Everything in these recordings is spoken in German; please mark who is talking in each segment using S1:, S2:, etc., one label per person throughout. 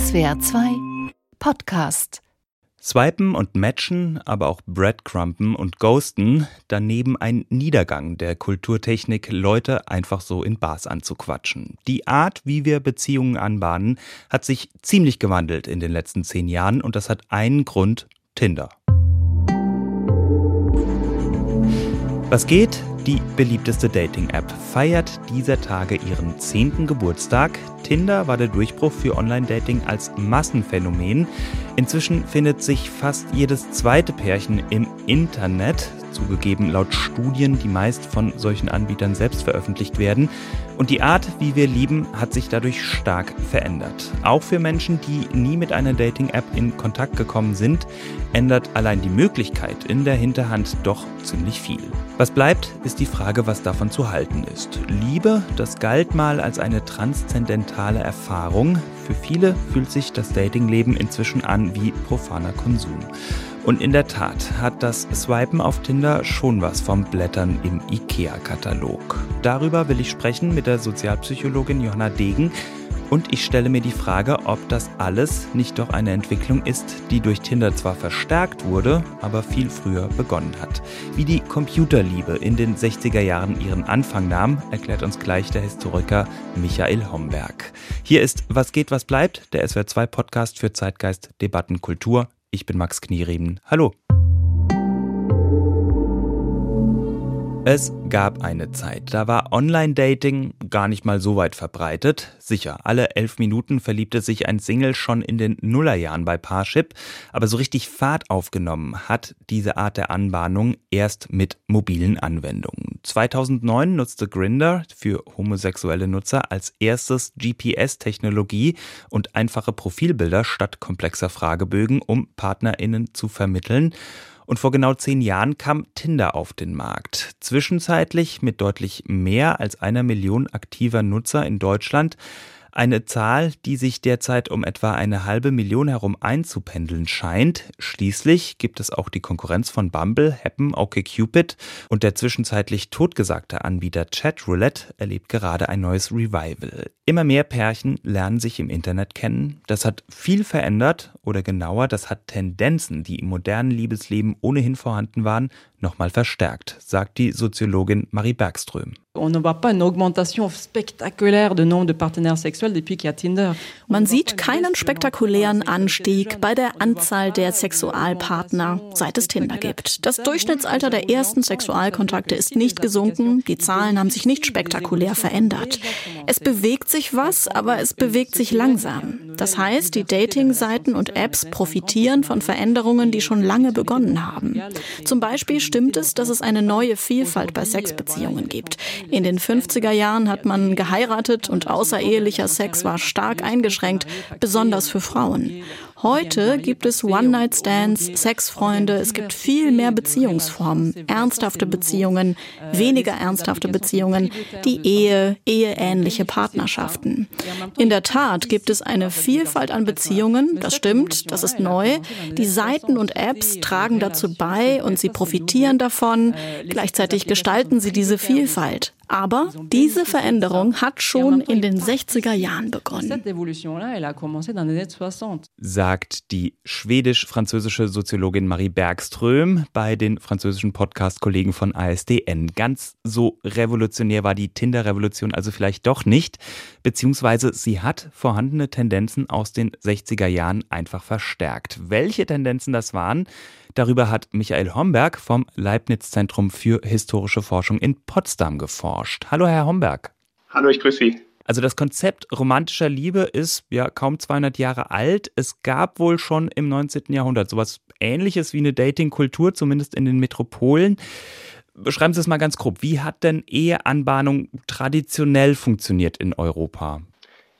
S1: SWR 2 Podcast.
S2: Swipen und Matchen, aber auch Breadcrumpen und Ghosten, daneben ein Niedergang der Kulturtechnik, Leute einfach so in Bars anzuquatschen. Die Art, wie wir Beziehungen anbahnen, hat sich ziemlich gewandelt in den letzten zehn Jahren und das hat einen Grund, Tinder. Was geht? Die beliebteste Dating-App feiert dieser Tage ihren zehnten Geburtstag. Tinder war der Durchbruch für Online-Dating als Massenphänomen. Inzwischen findet sich fast jedes zweite Pärchen im Internet zugegeben laut Studien, die meist von solchen Anbietern selbst veröffentlicht werden. Und die Art, wie wir lieben, hat sich dadurch stark verändert. Auch für Menschen, die nie mit einer Dating-App in Kontakt gekommen sind, ändert allein die Möglichkeit in der Hinterhand doch ziemlich viel. Was bleibt, ist die Frage, was davon zu halten ist. Liebe, das galt mal als eine transzendentale Erfahrung. Für viele fühlt sich das Datingleben inzwischen an wie profaner Konsum. Und in der Tat hat das Swipen auf Tinder schon was vom Blättern im IKEA-Katalog. Darüber will ich sprechen mit der Sozialpsychologin Johanna Degen. Und ich stelle mir die Frage, ob das alles nicht doch eine Entwicklung ist, die durch Tinder zwar verstärkt wurde, aber viel früher begonnen hat. Wie die Computerliebe in den 60er Jahren ihren Anfang nahm, erklärt uns gleich der Historiker Michael Homberg. Hier ist Was geht, was bleibt, der SWR2 Podcast für Zeitgeist, Debatten, Kultur. Ich bin Max Knierieben. Hallo. Es gab eine Zeit, da war Online-Dating gar nicht mal so weit verbreitet. Sicher, alle elf Minuten verliebte sich ein Single schon in den Nullerjahren bei Parship, aber so richtig Fahrt aufgenommen hat diese Art der Anbahnung erst mit mobilen Anwendungen. 2009 nutzte Grinder für homosexuelle Nutzer als erstes GPS-Technologie und einfache Profilbilder statt komplexer Fragebögen, um PartnerInnen zu vermitteln. Und vor genau zehn Jahren kam Tinder auf den Markt. Zwischenzeitlich mit deutlich mehr als einer Million aktiver Nutzer in Deutschland eine Zahl, die sich derzeit um etwa eine halbe Million herum einzupendeln scheint. Schließlich gibt es auch die Konkurrenz von Bumble, Happen, OkCupid und der zwischenzeitlich totgesagte Anbieter Chatroulette erlebt gerade ein neues Revival. Immer mehr Pärchen lernen sich im Internet kennen. Das hat viel verändert oder genauer, das hat Tendenzen, die im modernen Liebesleben ohnehin vorhanden waren, nochmal verstärkt, sagt die Soziologin Marie Bergström.
S3: Man
S4: sieht keinen spektakulären Anstieg bei der Anzahl der Sexualpartner, seit es Tinder gibt. Das Durchschnittsalter der ersten Sexualkontakte ist nicht gesunken, die Zahlen haben sich nicht spektakulär verändert. Es bewegt sich was, aber es bewegt sich langsam. Das heißt, die Dating-Seiten und Apps profitieren von Veränderungen, die schon lange begonnen haben. Zum Beispiel stimmt es, dass es eine neue Vielfalt bei Sexbeziehungen gibt. In den 50er Jahren hat man geheiratet und außerehelicher Sex war stark eingeschränkt, besonders für Frauen. Heute gibt es One-Night-Stands, Sexfreunde, es gibt viel mehr Beziehungsformen, ernsthafte Beziehungen, weniger ernsthafte Beziehungen, die Ehe, eheähnliche Partnerschaften. In der Tat gibt es eine Vielfalt an Beziehungen, das stimmt, das ist neu. Die Seiten und Apps tragen dazu bei und sie profitieren davon. Gleichzeitig gestalten sie diese Vielfalt. Aber diese Veränderung hat schon in den 60er Jahren begonnen.
S2: Sagt die schwedisch-französische Soziologin Marie Bergström bei den französischen Podcast-Kollegen von ASDN. Ganz so revolutionär war die Tinder-Revolution also vielleicht doch nicht, beziehungsweise sie hat vorhandene Tendenzen aus den 60er Jahren einfach verstärkt. Welche Tendenzen das waren, Darüber hat Michael Homberg vom Leibniz-Zentrum für historische Forschung in Potsdam geforscht. Hallo, Herr Homberg.
S5: Hallo, ich grüße Sie.
S2: Also das Konzept romantischer Liebe ist ja kaum 200 Jahre alt. Es gab wohl schon im 19. Jahrhundert sowas ähnliches wie eine Datingkultur, zumindest in den Metropolen. Beschreiben Sie es mal ganz grob. Wie hat denn Eheanbahnung traditionell funktioniert in Europa?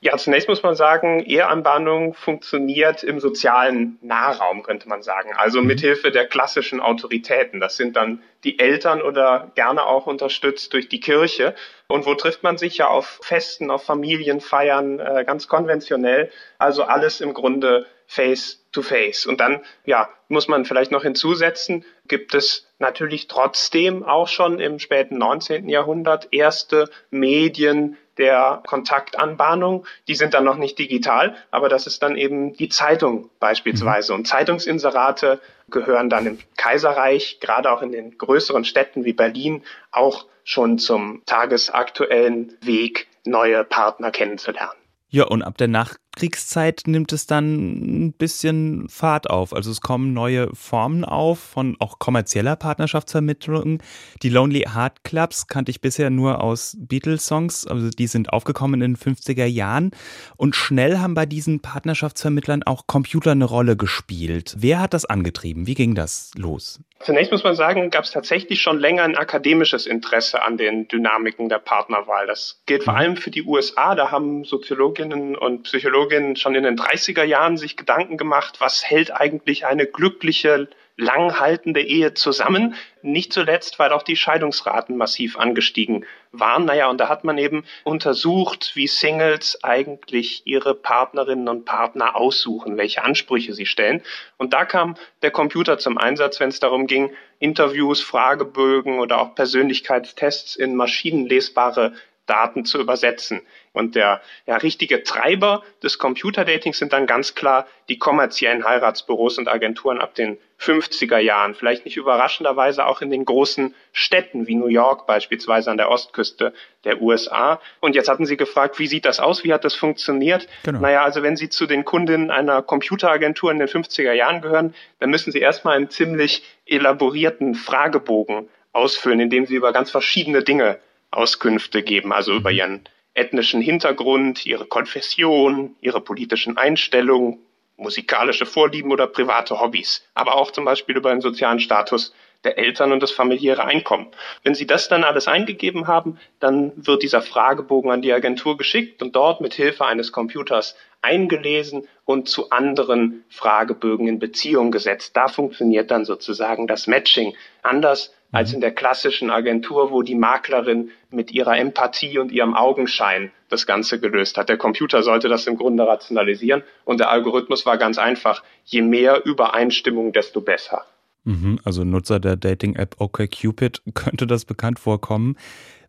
S5: Ja, zunächst muss man sagen, Eheanbahnung funktioniert im sozialen Nahraum, könnte man sagen. Also mhm. mithilfe der klassischen Autoritäten. Das sind dann die Eltern oder gerne auch unterstützt durch die Kirche. Und wo trifft man sich ja auf Festen, auf Familienfeiern, äh, ganz konventionell. Also alles im Grunde face to face. Und dann, ja, muss man vielleicht noch hinzusetzen, gibt es natürlich trotzdem auch schon im späten 19. Jahrhundert erste Medien, der Kontaktanbahnung. Die sind dann noch nicht digital, aber das ist dann eben die Zeitung beispielsweise. Mhm. Und Zeitungsinserate gehören dann im Kaiserreich, gerade auch in den größeren Städten wie Berlin, auch schon zum tagesaktuellen Weg, neue Partner kennenzulernen.
S2: Ja, und ab der Nachkriegszeit nimmt es dann ein bisschen Fahrt auf. Also es kommen neue Formen auf von auch kommerzieller Partnerschaftsvermittlung. Die Lonely Heart Clubs kannte ich bisher nur aus Beatles-Songs, also die sind aufgekommen in den 50er Jahren. Und schnell haben bei diesen Partnerschaftsvermittlern auch Computer eine Rolle gespielt. Wer hat das angetrieben? Wie ging das los?
S5: Zunächst muss man sagen, gab es tatsächlich schon länger ein akademisches Interesse an den Dynamiken der Partnerwahl. Das gilt vor mhm. allem für die USA. Da haben Soziologinnen und Psychologinnen schon in den 30er Jahren sich Gedanken gemacht, was hält eigentlich eine glückliche langhaltende Ehe zusammen. Nicht zuletzt, weil auch die Scheidungsraten massiv angestiegen waren. Naja, und da hat man eben untersucht, wie Singles eigentlich ihre Partnerinnen und Partner aussuchen, welche Ansprüche sie stellen. Und da kam der Computer zum Einsatz, wenn es darum ging, Interviews, Fragebögen oder auch Persönlichkeitstests in maschinenlesbare Daten zu übersetzen. Und der ja, richtige Treiber des Computerdatings sind dann ganz klar die kommerziellen Heiratsbüros und Agenturen ab den 50er Jahren. Vielleicht nicht überraschenderweise auch in den großen Städten wie New York beispielsweise an der Ostküste der USA. Und jetzt hatten Sie gefragt, wie sieht das aus? Wie hat das funktioniert? Genau. Naja, also wenn Sie zu den Kundinnen einer Computeragentur in den 50er Jahren gehören, dann müssen Sie erstmal einen ziemlich elaborierten Fragebogen ausfüllen, in dem Sie über ganz verschiedene Dinge Auskünfte geben, also über mhm. ihren ethnischen Hintergrund, ihre Konfession, ihre politischen Einstellungen, musikalische Vorlieben oder private Hobbys, aber auch zum Beispiel über den sozialen Status der Eltern und das familiäre Einkommen. Wenn Sie das dann alles eingegeben haben, dann wird dieser Fragebogen an die Agentur geschickt und dort mit Hilfe eines Computers eingelesen und zu anderen Fragebögen in Beziehung gesetzt. Da funktioniert dann sozusagen das Matching anders als mhm. in der klassischen Agentur, wo die Maklerin mit ihrer Empathie und ihrem Augenschein das Ganze gelöst hat. Der Computer sollte das im Grunde rationalisieren und der Algorithmus war ganz einfach. Je mehr Übereinstimmung, desto besser.
S2: Mhm, also Nutzer der Dating-App OkCupid könnte das bekannt vorkommen.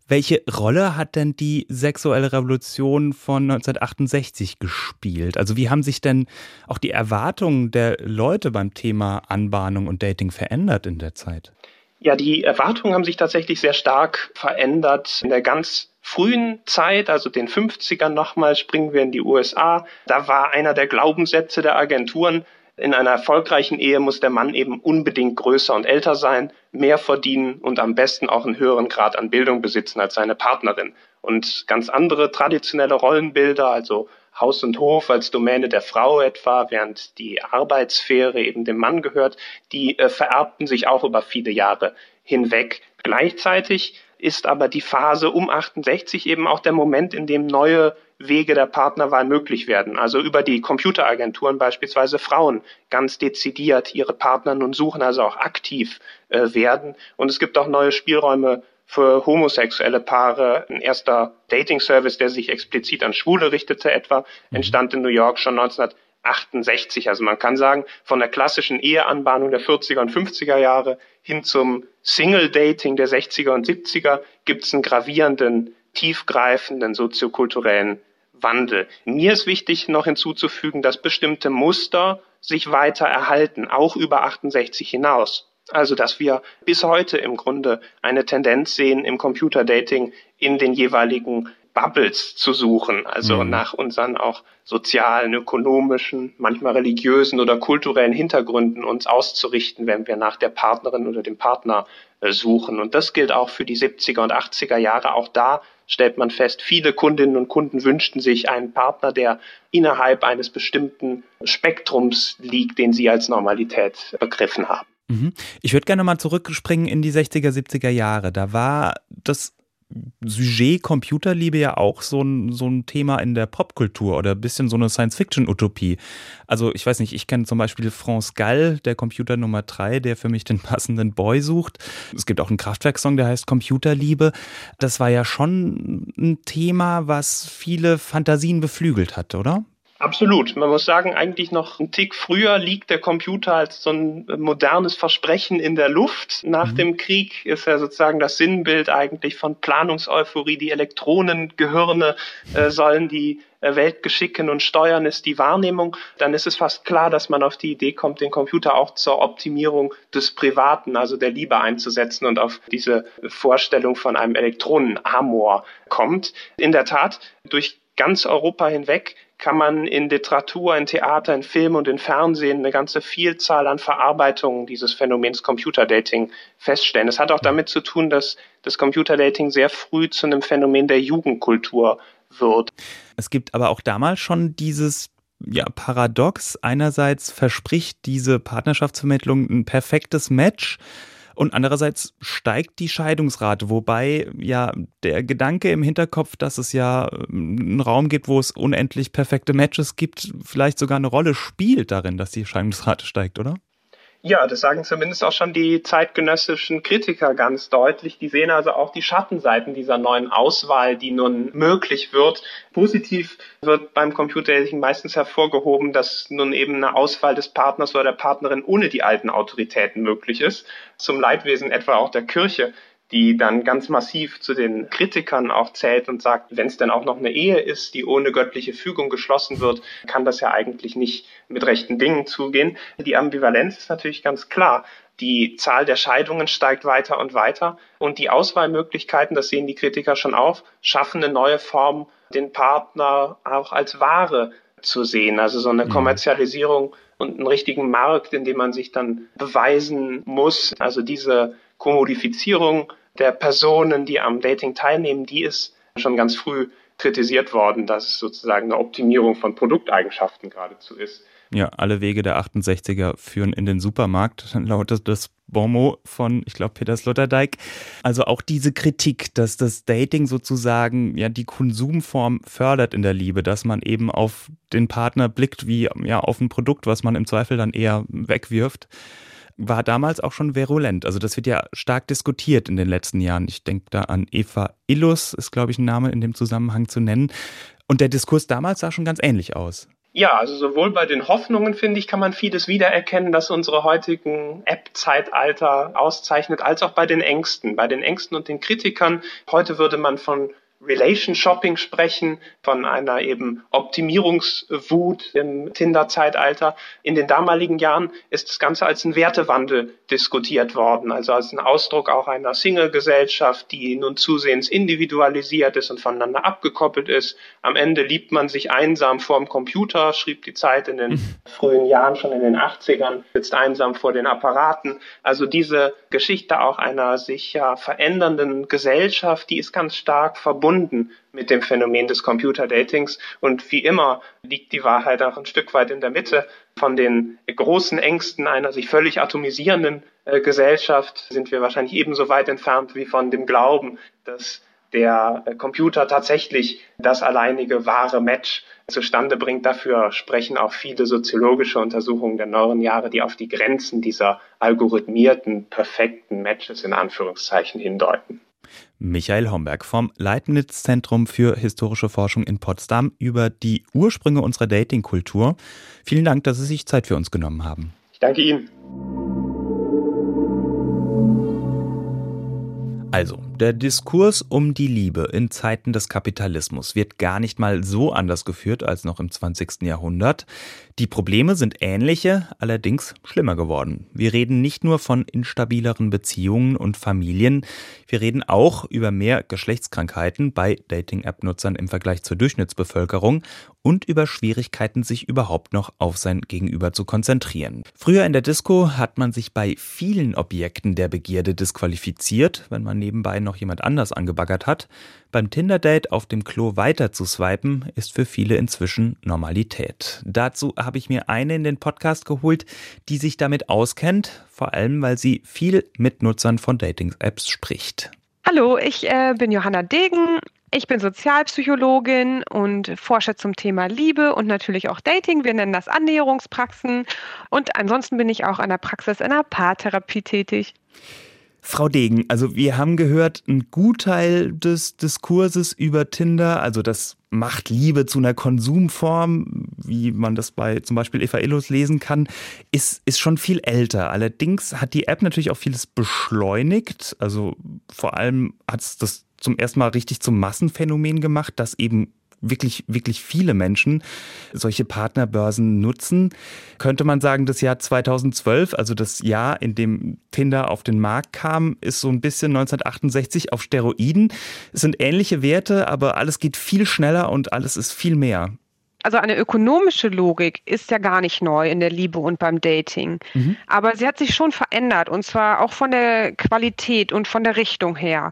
S2: Welche Rolle hat denn die sexuelle Revolution von 1968 gespielt? Also wie haben sich denn auch die Erwartungen der Leute beim Thema Anbahnung und Dating verändert in der Zeit?
S5: Ja, die Erwartungen haben sich tatsächlich sehr stark verändert. In der ganz frühen Zeit, also den 50ern nochmal, springen wir in die USA. Da war einer der Glaubenssätze der Agenturen, in einer erfolgreichen Ehe muss der Mann eben unbedingt größer und älter sein, mehr verdienen und am besten auch einen höheren Grad an Bildung besitzen als seine Partnerin. Und ganz andere traditionelle Rollenbilder, also Haus und Hof als Domäne der Frau etwa, während die Arbeitssphäre eben dem Mann gehört, die äh, vererbten sich auch über viele Jahre hinweg. Gleichzeitig ist aber die Phase um 68 eben auch der Moment, in dem neue Wege der Partnerwahl möglich werden. Also über die Computeragenturen beispielsweise Frauen ganz dezidiert ihre Partner nun suchen, also auch aktiv äh, werden. Und es gibt auch neue Spielräume für homosexuelle Paare. Ein erster Dating-Service, der sich explizit an Schwule richtete etwa, mhm. entstand in New York schon 1968. Also man kann sagen, von der klassischen Eheanbahnung der 40er und 50er Jahre hin zum Single-Dating der 60er und 70er gibt es einen gravierenden, tiefgreifenden soziokulturellen Wandel. Mir ist wichtig noch hinzuzufügen, dass bestimmte Muster sich weiter erhalten, auch über 68 hinaus. Also, dass wir bis heute im Grunde eine Tendenz sehen, im Computerdating in den jeweiligen Bubbles zu suchen, also mhm. nach unseren auch sozialen, ökonomischen, manchmal religiösen oder kulturellen Hintergründen uns auszurichten, wenn wir nach der Partnerin oder dem Partner äh, suchen. Und das gilt auch für die 70er und 80er Jahre. Auch da stellt man fest, viele Kundinnen und Kunden wünschten sich einen Partner, der innerhalb eines bestimmten Spektrums liegt, den sie als Normalität begriffen haben.
S2: Mhm. Ich würde gerne mal zurückspringen in die 60er, 70er Jahre. Da war das Sujet Computerliebe ja auch so ein, so ein Thema in der Popkultur oder ein bisschen so eine Science-Fiction-Utopie. Also ich weiß nicht, ich kenne zum Beispiel France Gall, der Computer Nummer 3, der für mich den passenden Boy sucht. Es gibt auch einen Kraftwerk-Song, der heißt Computerliebe. Das war ja schon ein Thema, was viele Fantasien beflügelt hat, oder?
S5: Absolut. Man muss sagen, eigentlich noch ein Tick früher liegt der Computer als so ein modernes Versprechen in der Luft. Nach mhm. dem Krieg ist er sozusagen das Sinnbild eigentlich von Planungseuphorie. Die Elektronengehirne äh, sollen die äh, Welt geschicken und steuern, ist die Wahrnehmung. Dann ist es fast klar, dass man auf die Idee kommt, den Computer auch zur Optimierung des Privaten, also der Liebe einzusetzen und auf diese Vorstellung von einem Elektronenamor kommt. In der Tat, durch ganz Europa hinweg kann man in Literatur, in Theater, in Film und in Fernsehen eine ganze Vielzahl an Verarbeitungen dieses Phänomens Computerdating feststellen. Es hat auch damit zu tun, dass das Computerdating sehr früh zu einem Phänomen der Jugendkultur wird.
S2: Es gibt aber auch damals schon dieses ja, Paradox. Einerseits verspricht diese Partnerschaftsvermittlung ein perfektes Match und andererseits steigt die Scheidungsrate, wobei ja der Gedanke im Hinterkopf, dass es ja ähm, einen Raum gibt, wo es unendlich perfekte Matches gibt, vielleicht sogar eine Rolle spielt darin, dass die Scheidungsrate steigt, oder?
S5: Ja, das sagen zumindest auch schon die zeitgenössischen Kritiker ganz deutlich. Die sehen also auch die Schattenseiten dieser neuen Auswahl, die nun möglich wird. Positiv wird beim Computerdating meistens hervorgehoben, dass nun eben eine Auswahl des Partners oder der Partnerin ohne die alten Autoritäten möglich ist. Zum Leidwesen etwa auch der Kirche die dann ganz massiv zu den Kritikern auch zählt und sagt, wenn es denn auch noch eine Ehe ist, die ohne göttliche Fügung geschlossen wird, kann das ja eigentlich nicht mit rechten Dingen zugehen. Die Ambivalenz ist natürlich ganz klar. Die Zahl der Scheidungen steigt weiter und weiter und die Auswahlmöglichkeiten, das sehen die Kritiker schon auf, schaffen eine neue Form, den Partner auch als Ware zu sehen. Also so eine mhm. Kommerzialisierung und einen richtigen Markt, in dem man sich dann beweisen muss. Also diese Kommodifizierung der Personen, die am Dating teilnehmen, die ist schon ganz früh kritisiert worden, dass es sozusagen eine Optimierung von Produkteigenschaften geradezu ist.
S2: Ja, alle Wege der 68er führen in den Supermarkt, lautet das Bonmot von, ich glaube, Peter Sloterdijk. Also auch diese Kritik, dass das Dating sozusagen ja die Konsumform fördert in der Liebe, dass man eben auf den Partner blickt wie ja auf ein Produkt, was man im Zweifel dann eher wegwirft war damals auch schon virulent. Also das wird ja stark diskutiert in den letzten Jahren. Ich denke da an Eva Illus, ist glaube ich ein Name in dem Zusammenhang zu nennen. Und der Diskurs damals sah schon ganz ähnlich aus.
S5: Ja, also sowohl bei den Hoffnungen, finde ich, kann man vieles wiedererkennen, das unsere heutigen App-Zeitalter auszeichnet, als auch bei den Ängsten. Bei den Ängsten und den Kritikern. Heute würde man von Relation Shopping sprechen, von einer eben Optimierungswut im Tinder-Zeitalter. In den damaligen Jahren ist das Ganze als ein Wertewandel diskutiert worden, also als ein Ausdruck auch einer Single-Gesellschaft, die nun zusehends individualisiert ist und voneinander abgekoppelt ist. Am Ende liebt man sich einsam vorm Computer, schrieb die Zeit in den frühen Jahren, schon in den 80ern, sitzt einsam vor den Apparaten. Also diese Geschichte auch einer sich ja verändernden Gesellschaft, die ist ganz stark verbunden verbunden mit dem Phänomen des Computerdatings. Und wie immer liegt die Wahrheit auch ein Stück weit in der Mitte. Von den großen Ängsten einer sich völlig atomisierenden äh, Gesellschaft sind wir wahrscheinlich ebenso weit entfernt wie von dem Glauben, dass der äh, Computer tatsächlich das alleinige wahre Match zustande bringt. Dafür sprechen auch viele soziologische Untersuchungen der neueren Jahre, die auf die Grenzen dieser algorithmierten, perfekten Matches in Anführungszeichen hindeuten.
S2: Michael Homberg vom Leibniz Zentrum für historische Forschung in Potsdam über die Ursprünge unserer Datingkultur. Vielen Dank, dass Sie sich Zeit für uns genommen haben.
S5: Ich danke Ihnen.
S2: Also, der Diskurs um die Liebe in Zeiten des Kapitalismus wird gar nicht mal so anders geführt als noch im 20. Jahrhundert. Die Probleme sind ähnliche, allerdings schlimmer geworden. Wir reden nicht nur von instabileren Beziehungen und Familien, wir reden auch über mehr Geschlechtskrankheiten bei Dating-App-Nutzern im Vergleich zur Durchschnittsbevölkerung und über Schwierigkeiten, sich überhaupt noch auf sein Gegenüber zu konzentrieren. Früher in der Disco hat man sich bei vielen Objekten der Begierde disqualifiziert, wenn man nebenbei noch jemand anders angebaggert hat. Beim Tinder-Date auf dem Klo weiter zu swipen, ist für viele inzwischen Normalität. Dazu habe ich mir eine in den Podcast geholt, die sich damit auskennt, vor allem weil sie viel mit Nutzern von Dating-Apps spricht.
S3: Hallo, ich äh, bin Johanna Degen. Ich bin Sozialpsychologin und forsche zum Thema Liebe und natürlich auch Dating. Wir nennen das Annäherungspraxen. Und ansonsten bin ich auch an der Praxis einer Paartherapie tätig.
S2: Frau Degen, also wir haben gehört, ein Gutteil des Diskurses über Tinder, also das macht Liebe zu einer Konsumform, wie man das bei zum Beispiel Eva Illos lesen kann, ist, ist schon viel älter. Allerdings hat die App natürlich auch vieles beschleunigt. Also vor allem hat es das zum ersten Mal richtig zum Massenphänomen gemacht, dass eben wirklich, wirklich viele Menschen solche Partnerbörsen nutzen. Könnte man sagen, das Jahr 2012, also das Jahr, in dem Tinder auf den Markt kam, ist so ein bisschen 1968 auf Steroiden. Es sind ähnliche Werte, aber alles geht viel schneller und alles ist viel mehr.
S3: Also eine ökonomische Logik ist ja gar nicht neu in der Liebe und beim Dating. Mhm. Aber sie hat sich schon verändert und zwar auch von der Qualität und von der Richtung her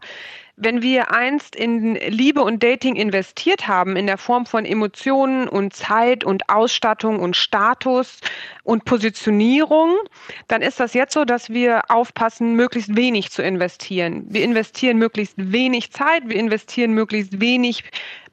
S3: wenn wir einst in Liebe und Dating investiert haben, in der Form von Emotionen und Zeit und Ausstattung und Status und Positionierung, dann ist das jetzt so, dass wir aufpassen, möglichst wenig zu investieren. Wir investieren möglichst wenig Zeit, wir investieren möglichst wenig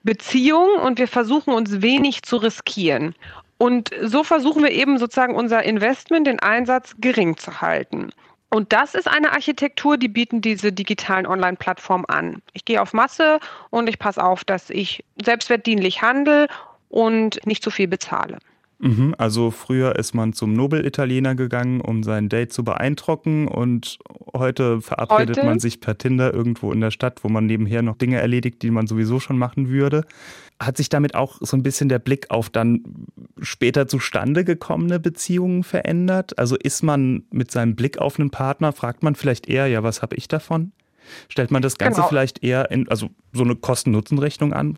S3: Beziehung und wir versuchen uns wenig zu riskieren. Und so versuchen wir eben sozusagen unser Investment, den Einsatz gering zu halten. Und das ist eine Architektur, die bieten diese digitalen Online-Plattformen an. Ich gehe auf Masse und ich passe auf, dass ich selbstwertdienlich handle und nicht zu viel bezahle.
S2: Mhm, also früher ist man zum Nobel-Italiener gegangen, um sein Date zu beeindrucken und heute verabredet heute? man sich per Tinder irgendwo in der Stadt, wo man nebenher noch Dinge erledigt, die man sowieso schon machen würde. Hat sich damit auch so ein bisschen der Blick auf dann später zustande gekommene Beziehungen verändert? Also ist man mit seinem Blick auf einen Partner, fragt man vielleicht eher, ja, was habe ich davon? Stellt man das Ganze genau. vielleicht eher in, also so eine Kosten-Nutzen-Rechnung an?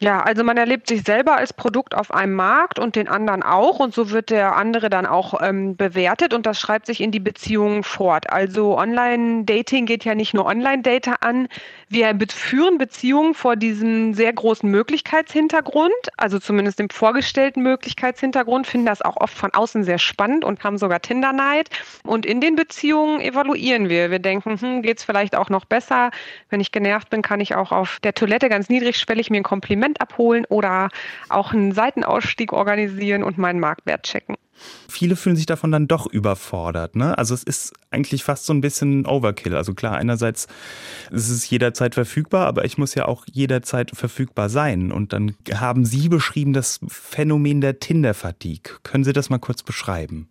S3: Ja, also man erlebt sich selber als Produkt auf einem Markt und den anderen auch und so wird der andere dann auch ähm, bewertet und das schreibt sich in die Beziehungen fort. Also Online-Dating geht ja nicht nur Online-Data an. Wir führen Beziehungen vor diesem sehr großen Möglichkeitshintergrund, also zumindest dem vorgestellten Möglichkeitshintergrund, finden das auch oft von außen sehr spannend und haben sogar Tinder-Neid. Und in den Beziehungen evaluieren wir. Wir denken, hm, geht es vielleicht auch noch besser? Wenn ich genervt bin, kann ich auch auf der Toilette ganz niedrigschwellig mir ein Kompliment Kompliment abholen oder auch einen Seitenausstieg organisieren und meinen Marktwert checken.
S2: Viele fühlen sich davon dann doch überfordert. Ne? Also es ist eigentlich fast so ein bisschen Overkill. Also klar, einerseits ist es jederzeit verfügbar, aber ich muss ja auch jederzeit verfügbar sein. Und dann haben Sie beschrieben das Phänomen der Tinder-Fatigue. Können Sie das mal kurz beschreiben?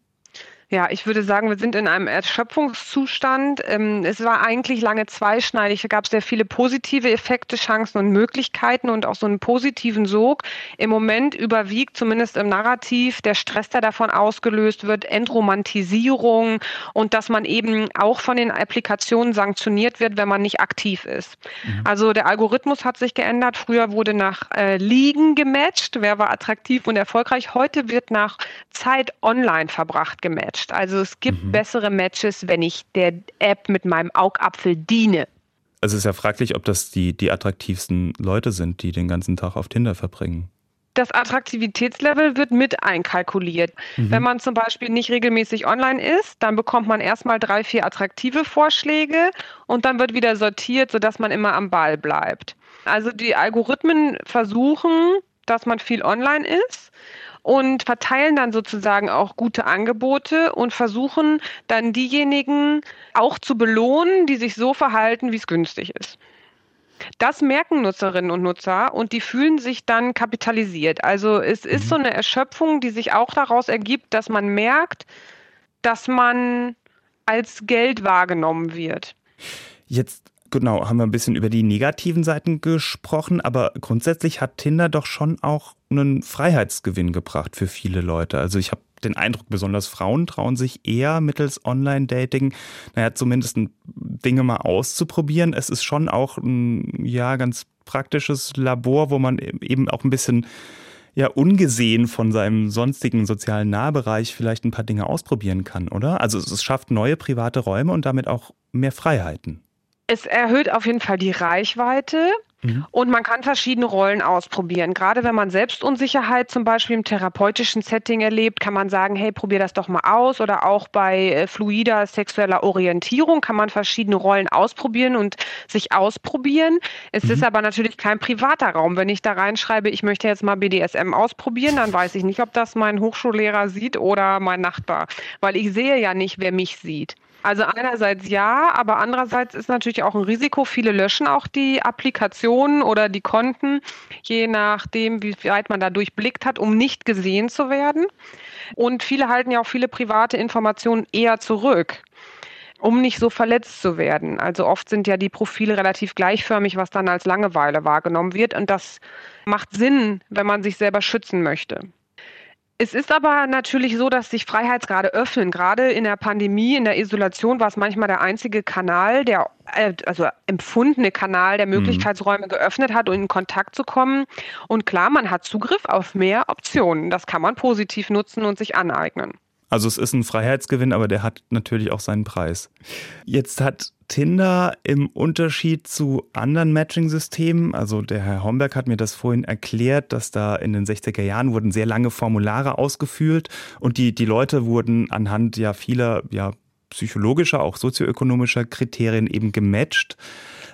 S3: Ja, ich würde sagen, wir sind in einem Erschöpfungszustand. Ähm, es war eigentlich lange zweischneidig. Da gab es sehr viele positive Effekte, Chancen und Möglichkeiten und auch so einen positiven Sog. Im Moment überwiegt zumindest im Narrativ der Stress, der davon ausgelöst wird, Entromantisierung und dass man eben auch von den Applikationen sanktioniert wird, wenn man nicht aktiv ist. Mhm. Also der Algorithmus hat sich geändert. Früher wurde nach äh, Liegen gematcht, wer war attraktiv und erfolgreich. Heute wird nach Zeit online verbracht gematcht matcht. Also es gibt mhm. bessere Matches, wenn ich der App mit meinem Augapfel diene.
S2: Also es ist ja fraglich, ob das die, die attraktivsten Leute sind, die den ganzen Tag auf Tinder verbringen.
S3: Das Attraktivitätslevel wird mit einkalkuliert. Mhm. Wenn man zum Beispiel nicht regelmäßig online ist, dann bekommt man erstmal drei, vier attraktive Vorschläge und dann wird wieder sortiert, sodass man immer am Ball bleibt. Also die Algorithmen versuchen, dass man viel online ist und verteilen dann sozusagen auch gute Angebote und versuchen dann diejenigen auch zu belohnen, die sich so verhalten, wie es günstig ist. Das merken Nutzerinnen und Nutzer und die fühlen sich dann kapitalisiert. Also es ist mhm. so eine Erschöpfung, die sich auch daraus ergibt, dass man merkt, dass man als Geld wahrgenommen wird.
S2: Jetzt genau, haben wir ein bisschen über die negativen Seiten gesprochen, aber grundsätzlich hat Tinder doch schon auch einen Freiheitsgewinn gebracht für viele Leute. Also ich habe den Eindruck, besonders Frauen trauen sich eher mittels Online-Dating, naja, zumindest Dinge mal auszuprobieren. Es ist schon auch ein, ja, ganz praktisches Labor, wo man eben auch ein bisschen ja ungesehen von seinem sonstigen sozialen Nahbereich vielleicht ein paar Dinge ausprobieren kann, oder? Also es schafft neue private Räume und damit auch mehr Freiheiten.
S3: Es erhöht auf jeden Fall die Reichweite. Mhm. Und man kann verschiedene Rollen ausprobieren. Gerade wenn man Selbstunsicherheit zum Beispiel im therapeutischen Setting erlebt, kann man sagen, hey, probier das doch mal aus. Oder auch bei äh, fluider sexueller Orientierung kann man verschiedene Rollen ausprobieren und sich ausprobieren. Es mhm. ist aber natürlich kein privater Raum. Wenn ich da reinschreibe, ich möchte jetzt mal BDSM ausprobieren, dann weiß ich nicht, ob das mein Hochschullehrer sieht oder mein Nachbar. Weil ich sehe ja nicht, wer mich sieht. Also einerseits ja, aber andererseits ist natürlich auch ein Risiko. Viele löschen auch die Applikationen oder die Konten, je nachdem, wie weit man da durchblickt hat, um nicht gesehen zu werden. Und viele halten ja auch viele private Informationen eher zurück um nicht so verletzt zu werden. Also oft sind ja die Profile relativ gleichförmig, was dann als Langeweile wahrgenommen wird. Und das macht Sinn, wenn man sich selber schützen möchte. Es ist aber natürlich so, dass sich Freiheitsgrade öffnen. Gerade in der Pandemie, in der Isolation war es manchmal der einzige Kanal, der, äh, also empfundene Kanal, der mhm. Möglichkeitsräume geöffnet hat, um in Kontakt zu kommen. Und klar, man hat Zugriff auf mehr Optionen. Das kann man positiv nutzen und sich aneignen.
S2: Also es ist ein Freiheitsgewinn, aber der hat natürlich auch seinen Preis. Jetzt hat Tinder im Unterschied zu anderen Matching-Systemen, also der Herr Homberg hat mir das vorhin erklärt, dass da in den 60er Jahren wurden sehr lange Formulare ausgefüllt und die, die Leute wurden anhand ja vieler ja, psychologischer, auch sozioökonomischer Kriterien eben gematcht.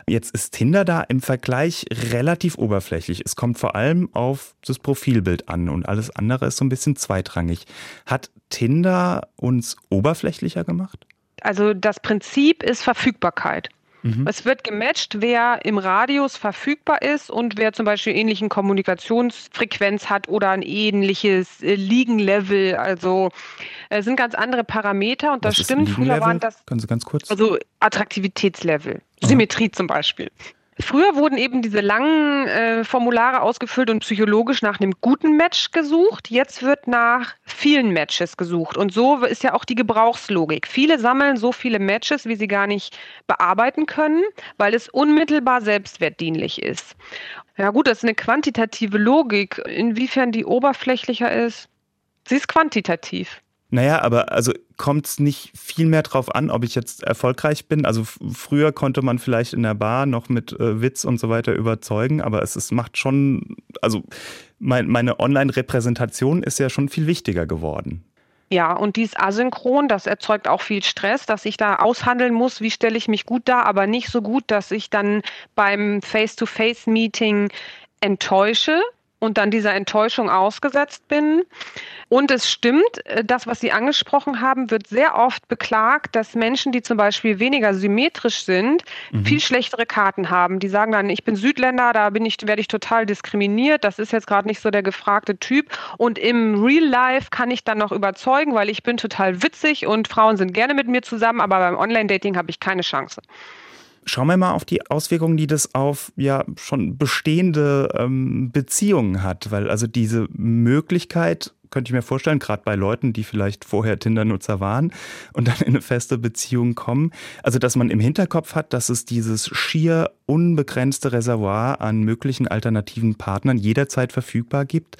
S2: Jetzt ist Tinder da im Vergleich relativ oberflächlich. Es kommt vor allem auf das Profilbild an und alles andere ist so ein bisschen zweitrangig. Hat Tinder uns oberflächlicher gemacht?
S3: Also das Prinzip ist Verfügbarkeit. Mhm. Es wird gematcht, wer im Radius verfügbar ist und wer zum Beispiel ähnlichen Kommunikationsfrequenz hat oder ein ähnliches äh, Liegenlevel. Also es sind ganz andere Parameter und das Was stimmt.
S2: Früher waren das. Können Sie ganz kurz?
S3: Also Attraktivitätslevel, Symmetrie zum Beispiel. Früher wurden eben diese langen äh, Formulare ausgefüllt und psychologisch nach einem guten Match gesucht. Jetzt wird nach vielen Matches gesucht. Und so ist ja auch die Gebrauchslogik. Viele sammeln so viele Matches, wie sie gar nicht bearbeiten können, weil es unmittelbar selbstwertdienlich ist. Ja gut, das ist eine quantitative Logik. Inwiefern die oberflächlicher ist, sie ist quantitativ.
S2: Naja, aber also kommt es nicht viel mehr drauf an, ob ich jetzt erfolgreich bin. Also früher konnte man vielleicht in der Bar noch mit äh, Witz und so weiter überzeugen, aber es, es macht schon, also mein, meine Online-Repräsentation ist ja schon viel wichtiger geworden.
S3: Ja, und dies asynchron, das erzeugt auch viel Stress, dass ich da aushandeln muss, wie stelle ich mich gut dar, aber nicht so gut, dass ich dann beim Face-to-Face-Meeting enttäusche und dann dieser Enttäuschung ausgesetzt bin. Und es stimmt, äh, das, was Sie angesprochen haben, wird sehr oft beklagt, dass Menschen, die zum Beispiel weniger symmetrisch sind, mhm. viel schlechtere Karten haben. Die sagen dann, ich bin Südländer, da bin ich, werde ich total diskriminiert, das ist jetzt gerade nicht so der gefragte Typ. Und im Real Life kann ich dann noch überzeugen, weil ich bin total witzig und Frauen sind gerne mit mir zusammen, aber beim Online-Dating habe ich keine Chance.
S2: Schauen wir mal auf die Auswirkungen, die das auf ja schon bestehende ähm, Beziehungen hat, weil also diese Möglichkeit könnte ich mir vorstellen, gerade bei Leuten, die vielleicht vorher Tinder-Nutzer waren und dann in eine feste Beziehung kommen. Also, dass man im Hinterkopf hat, dass es dieses schier unbegrenzte Reservoir an möglichen alternativen Partnern jederzeit verfügbar gibt.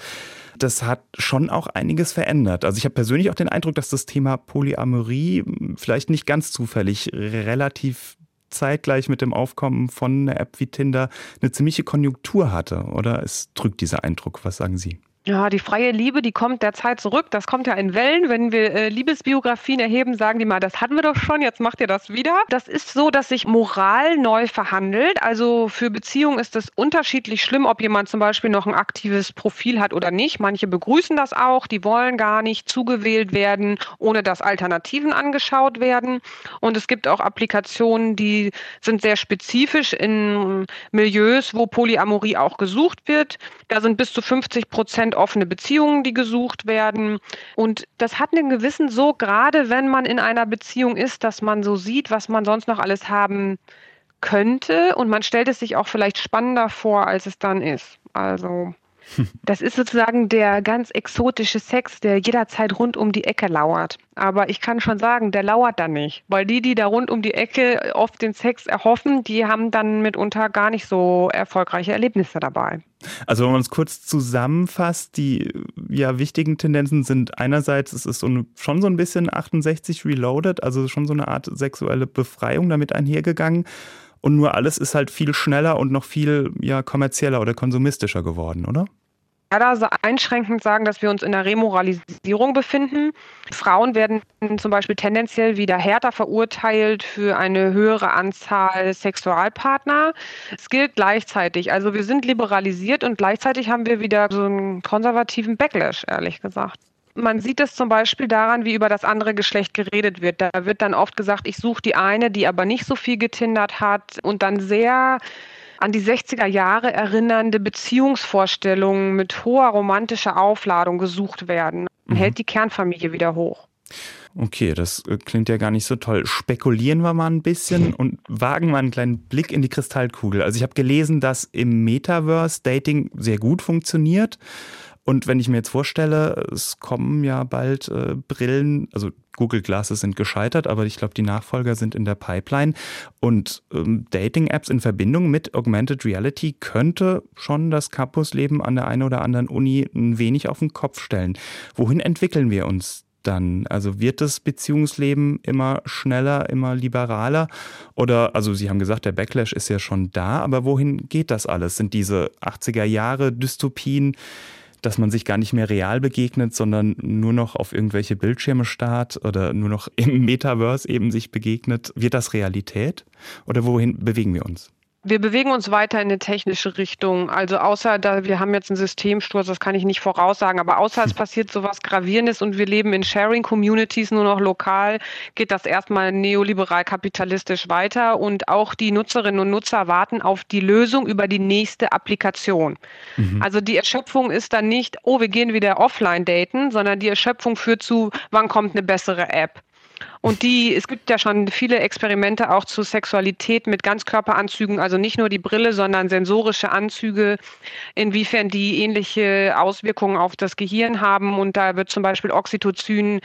S2: Das hat schon auch einiges verändert. Also ich habe persönlich auch den Eindruck, dass das Thema Polyamorie vielleicht nicht ganz zufällig relativ zeitgleich mit dem Aufkommen von einer App wie Tinder eine ziemliche Konjunktur hatte. Oder es drückt dieser Eindruck? Was sagen Sie?
S3: Ja, die freie Liebe, die kommt derzeit zurück. Das kommt ja in Wellen. Wenn wir äh, Liebesbiografien erheben, sagen die mal, das hatten wir doch schon, jetzt macht ihr das wieder. Das ist so, dass sich Moral neu verhandelt. Also für Beziehungen ist es unterschiedlich schlimm, ob jemand zum Beispiel noch ein aktives Profil hat oder nicht. Manche begrüßen das auch, die wollen gar nicht zugewählt werden, ohne dass Alternativen angeschaut werden. Und es gibt auch Applikationen, die sind sehr spezifisch in Milieus, wo Polyamorie auch gesucht wird. Da sind bis zu 50 Prozent Prozent offene Beziehungen, die gesucht werden. Und das hat einen gewissen so, gerade wenn man in einer Beziehung ist, dass man so sieht, was man sonst noch alles haben könnte. Und man stellt es sich auch vielleicht spannender vor, als es dann ist. Also das ist sozusagen der ganz exotische Sex, der jederzeit rund um die Ecke lauert. Aber ich kann schon sagen, der lauert dann nicht. Weil die, die da rund um die Ecke oft den Sex erhoffen, die haben dann mitunter gar nicht so erfolgreiche Erlebnisse dabei.
S2: Also wenn man es kurz zusammenfasst, die ja wichtigen Tendenzen sind einerseits, es ist so eine, schon so ein bisschen 68 Reloaded, also schon so eine Art sexuelle Befreiung damit einhergegangen. Und nur alles ist halt viel schneller und noch viel ja, kommerzieller oder konsumistischer geworden, oder?
S3: Leider einschränkend sagen, dass wir uns in der Remoralisierung befinden. Frauen werden zum Beispiel tendenziell wieder härter verurteilt für eine höhere Anzahl Sexualpartner. Es gilt gleichzeitig. Also wir sind liberalisiert und gleichzeitig haben wir wieder so einen konservativen Backlash, ehrlich gesagt. Man sieht es zum Beispiel daran, wie über das andere Geschlecht geredet wird. Da wird dann oft gesagt, ich suche die eine, die aber nicht so viel getindert hat und dann sehr an die 60er Jahre erinnernde Beziehungsvorstellungen mit hoher romantischer Aufladung gesucht werden. Mhm. hält die Kernfamilie wieder hoch.
S2: Okay, das äh, klingt ja gar nicht so toll. Spekulieren wir mal ein bisschen und wagen mal einen kleinen Blick in die Kristallkugel. Also ich habe gelesen, dass im Metaverse Dating sehr gut funktioniert. Und wenn ich mir jetzt vorstelle, es kommen ja bald äh, Brillen, also Google Glasses sind gescheitert, aber ich glaube, die Nachfolger sind in der Pipeline. Und ähm, Dating-Apps in Verbindung mit Augmented Reality könnte schon das Campusleben an der einen oder anderen Uni ein wenig auf den Kopf stellen. Wohin entwickeln wir uns dann? Also wird das Beziehungsleben immer schneller, immer liberaler? Oder, also Sie haben gesagt, der Backlash ist ja schon da, aber wohin geht das alles? Sind diese 80er Jahre Dystopien dass man sich gar nicht mehr real begegnet, sondern nur noch auf irgendwelche Bildschirme starrt oder nur noch im Metaverse eben sich begegnet. Wird das Realität oder wohin bewegen wir uns?
S3: Wir bewegen uns weiter in eine technische Richtung. Also außer, da wir haben jetzt einen Systemsturz, das kann ich nicht voraussagen, aber außer es passiert sowas Gravierendes und wir leben in Sharing-Communities nur noch lokal, geht das erstmal neoliberal kapitalistisch weiter und auch die Nutzerinnen und Nutzer warten auf die Lösung über die nächste Applikation. Mhm. Also die Erschöpfung ist dann nicht, oh, wir gehen wieder offline daten, sondern die Erschöpfung führt zu, wann kommt eine bessere App? Und die, es gibt ja schon viele Experimente auch zu Sexualität mit Ganzkörperanzügen, also nicht nur die Brille, sondern sensorische Anzüge, inwiefern die ähnliche Auswirkungen auf das Gehirn haben. Und da wird zum Beispiel Oxytocin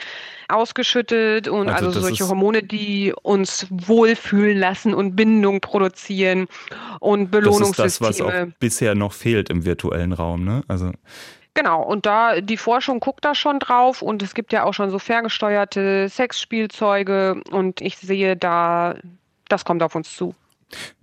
S3: ausgeschüttet und also, also solche Hormone, die uns wohlfühlen lassen und Bindung produzieren und Belohnungssysteme.
S2: Das ist das, was auch bisher noch fehlt im virtuellen Raum, ne? Also
S3: Genau, und da die Forschung guckt da schon drauf und es gibt ja auch schon so ferngesteuerte Sexspielzeuge und ich sehe da, das kommt auf uns zu.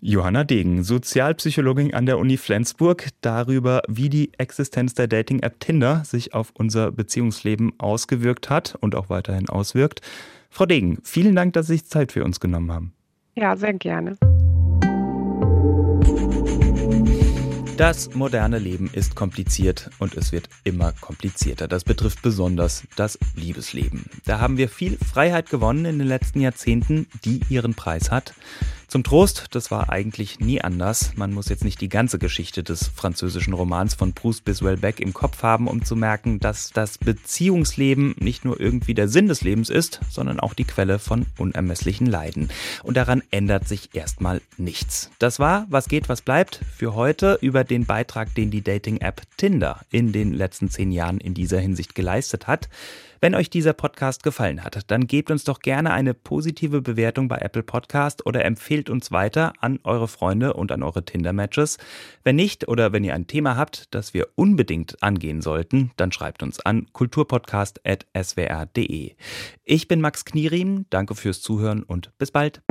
S2: Johanna Degen, Sozialpsychologin an der Uni Flensburg, darüber, wie die Existenz der Dating-App Tinder sich auf unser Beziehungsleben ausgewirkt hat und auch weiterhin auswirkt. Frau Degen, vielen Dank, dass Sie sich Zeit für uns genommen haben.
S3: Ja, sehr gerne.
S2: Das moderne Leben ist kompliziert und es wird immer komplizierter. Das betrifft besonders das Liebesleben. Da haben wir viel Freiheit gewonnen in den letzten Jahrzehnten, die ihren Preis hat. Zum Trost, das war eigentlich nie anders. Man muss jetzt nicht die ganze Geschichte des französischen Romans von Bruce Biswell Beck im Kopf haben, um zu merken, dass das Beziehungsleben nicht nur irgendwie der Sinn des Lebens ist, sondern auch die Quelle von unermesslichen Leiden. Und daran ändert sich erstmal nichts. Das war, was geht, was bleibt, für heute über den Beitrag, den die Dating-App Tinder in den letzten zehn Jahren in dieser Hinsicht geleistet hat. Wenn euch dieser Podcast gefallen hat, dann gebt uns doch gerne eine positive Bewertung bei Apple Podcast oder empfehlt uns weiter an eure Freunde und an eure Tinder-Matches. Wenn nicht oder wenn ihr ein Thema habt, das wir unbedingt angehen sollten, dann schreibt uns an kulturpodcast.swr.de. Ich bin Max Knierim, danke fürs Zuhören und bis bald.